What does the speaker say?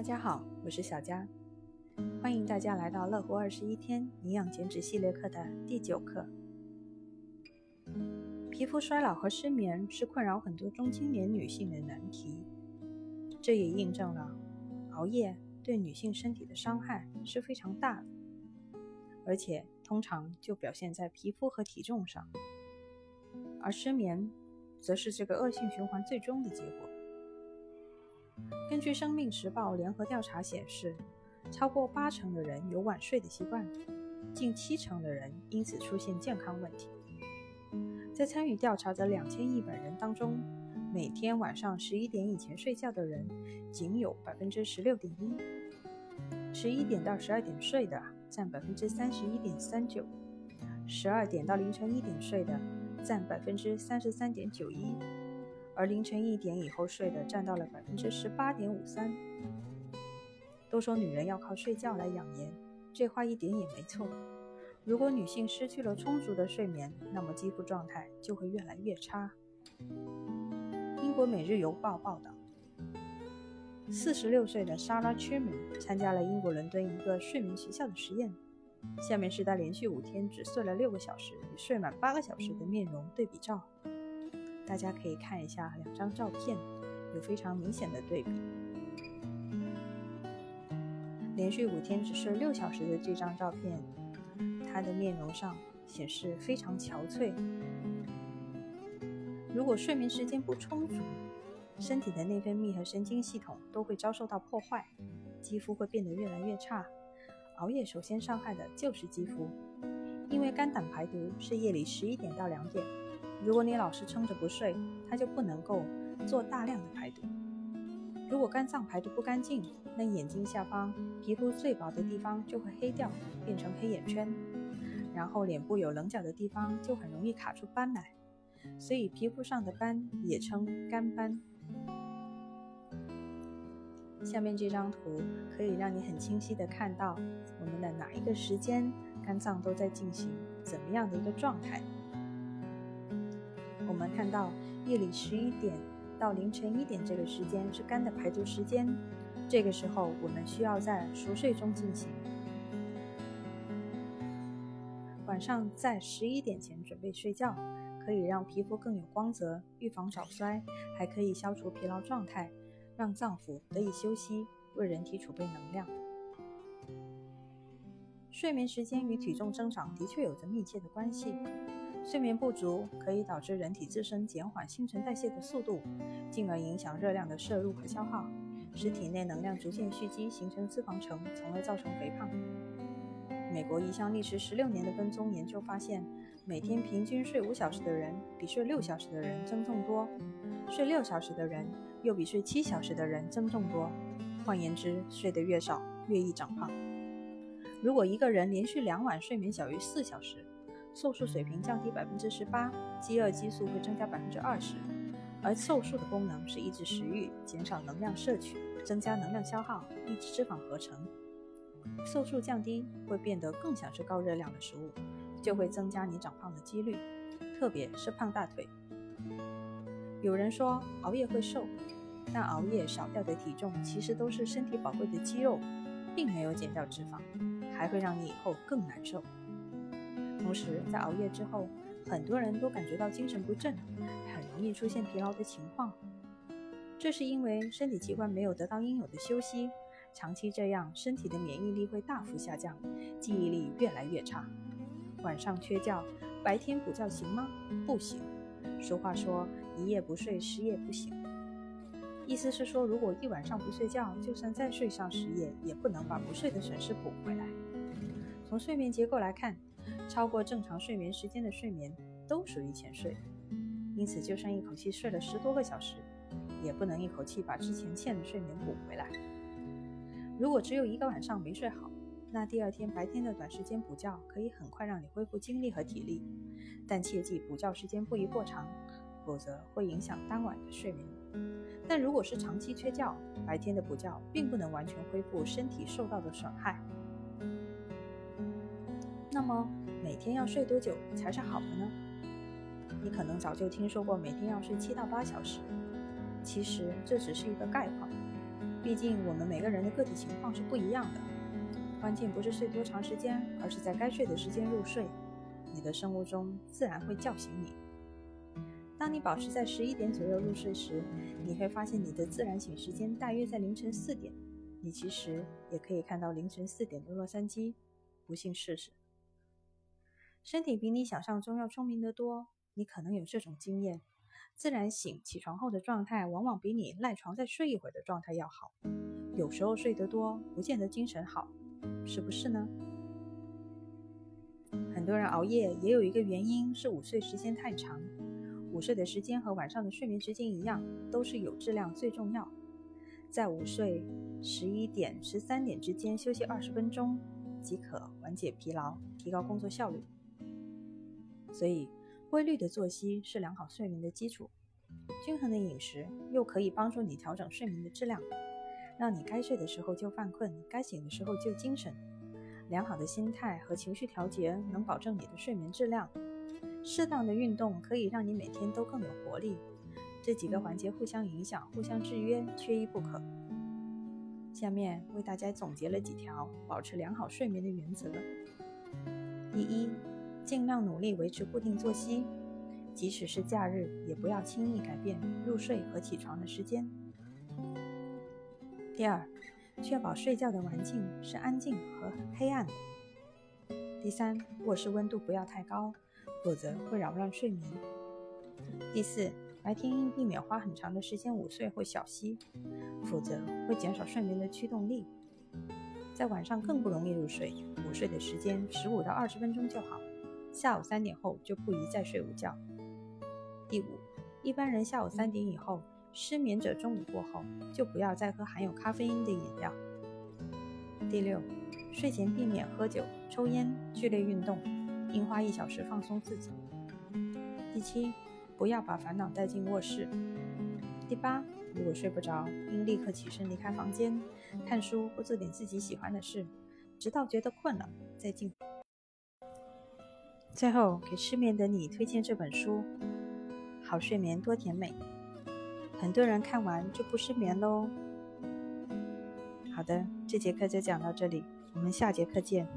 大家好，我是小佳，欢迎大家来到乐活二十一天营养减脂系列课的第九课。皮肤衰老和失眠是困扰很多中青年女性的难题，这也印证了熬夜对女性身体的伤害是非常大的，而且通常就表现在皮肤和体重上，而失眠则是这个恶性循环最终的结果。根据《生命时报》联合调查显示，超过八成的人有晚睡的习惯，近七成的人因此出现健康问题。在参与调查的两千一百人当中，每天晚上十一点以前睡觉的人仅有百分之十六点一，十一点到十二点睡的占百分之三十一点三九，十二点到凌晨一点睡的占百分之三十三点九一。而凌晨一点以后睡的占到了百分之十八点五三。都说女人要靠睡觉来养颜，这话一点也没错。如果女性失去了充足的睡眠，那么肌肤状态就会越来越差。英国《每日邮报》报道，四十六岁的 Sarah Truman 参加了英国伦敦一个睡眠学校的实验。下面是她连续五天只睡了六个小时与睡满八个小时的面容对比照。大家可以看一下两张照片，有非常明显的对比。连续五天只睡六小时的这张照片，他的面容上显示非常憔悴。如果睡眠时间不充足，身体的内分泌和神经系统都会遭受到破坏，肌肤会变得越来越差。熬夜首先伤害的就是肌肤，因为肝胆排毒是夜里十一点到两点。如果你老是撑着不睡，它就不能够做大量的排毒。如果肝脏排毒不干净，那眼睛下方皮肤最薄的地方就会黑掉，变成黑眼圈，然后脸部有棱角的地方就很容易卡出斑来。所以皮肤上的斑也称肝斑。下面这张图可以让你很清晰的看到我们的哪一个时间肝脏都在进行怎么样的一个状态。我们看到夜里十一点到凌晨一点这个时间是肝的排毒时间，这个时候我们需要在熟睡中进行。晚上在十一点前准备睡觉，可以让皮肤更有光泽，预防早衰，还可以消除疲劳状态，让脏腑得以休息，为人体储备能量。睡眠时间与体重增长的确有着密切的关系。睡眠不足可以导致人体自身减缓新陈代谢的速度，进而影响热量的摄入和消耗，使体内能量逐渐蓄积，形成脂肪层，从而造成肥胖。美国一项历时十六年的跟踪研究发现，每天平均睡五小时的人比睡六小时的人增重多，睡六小时的人又比睡七小时的人增重多。换言之，睡得越少，越易长胖。如果一个人连续两晚睡眠小于四小时，瘦素水平降低百分之十八，饥饿激素会增加百分之二十，而瘦素的功能是抑制食欲、减少能量摄取、增加能量消耗、抑制脂肪合成。瘦素降低会变得更想吃高热量的食物，就会增加你长胖的几率，特别是胖大腿。有人说熬夜会瘦，但熬夜少掉的体重其实都是身体宝贵的肌肉，并没有减掉脂肪，还会让你以后更难受。同时，在熬夜之后，很多人都感觉到精神不振，很容易出现疲劳的情况。这是因为身体器官没有得到应有的休息，长期这样，身体的免疫力会大幅下降，记忆力越来越差。晚上缺觉，白天补觉行吗？不行。俗话说“一夜不睡，十夜不醒”，意思是说，如果一晚上不睡觉，就算再睡上十夜，也不能把不睡的损失补回来。从睡眠结构来看，超过正常睡眠时间的睡眠都属于浅睡，因此就算一口气睡了十多个小时，也不能一口气把之前欠的睡眠补回来。如果只有一个晚上没睡好，那第二天白天的短时间补觉可以很快让你恢复精力和体力，但切记补觉时间不宜过长，否则会影响当晚的睡眠。但如果是长期缺觉，白天的补觉并不能完全恢复身体受到的损害。那么每天要睡多久才是好的呢？你可能早就听说过每天要睡七到八小时，其实这只是一个概况。毕竟我们每个人的个体情况是不一样的。关键不是睡多长时间，而是在该睡的时间入睡。你的生物钟自然会叫醒你。当你保持在十一点左右入睡时，你会发现你的自然醒时间大约在凌晨四点。你其实也可以看到凌晨四点的洛杉矶，不信试试。身体比你想象中要聪明得多，你可能有这种经验：自然醒起床后的状态，往往比你赖床再睡一会儿的状态要好。有时候睡得多，不见得精神好，是不是呢？很多人熬夜也有一个原因是午睡时间太长。午睡的时间和晚上的睡眠时间一样，都是有质量最重要。在午睡十一点、十三点之间休息二十分钟，即可缓解疲劳，提高工作效率。所以，规律的作息是良好睡眠的基础。均衡的饮食又可以帮助你调整睡眠的质量，让你该睡的时候就犯困，该醒的时候就精神。良好的心态和情绪调节能保证你的睡眠质量。适当的运动可以让你每天都更有活力。这几个环节互相影响、互相制约，缺一不可。下面为大家总结了几条保持良好睡眠的原则：第一，尽量努力维持固定作息，即使是假日，也不要轻易改变入睡和起床的时间。第二，确保睡觉的环境是安静和黑暗的。第三，卧室温度不要太高，否则会扰乱睡眠。第四。白天应避免花很长的时间午睡或小息，否则会减少睡眠的驱动力。在晚上更不容易入睡，午睡的时间十五到二十分钟就好，下午三点后就不宜再睡午觉。第五，一般人下午三点以后，失眠者中午过后就不要再喝含有咖啡因的饮料。第六，睡前避免喝酒、抽烟、剧烈运动，应花一小时放松自己。第七。不要把烦恼带进卧室。第八，如果睡不着，应立刻起身离开房间，看书或做点自己喜欢的事，直到觉得困了再进。最后，给失眠的你推荐这本书《好睡眠多甜美》，很多人看完就不失眠喽。好的，这节课就讲到这里，我们下节课见。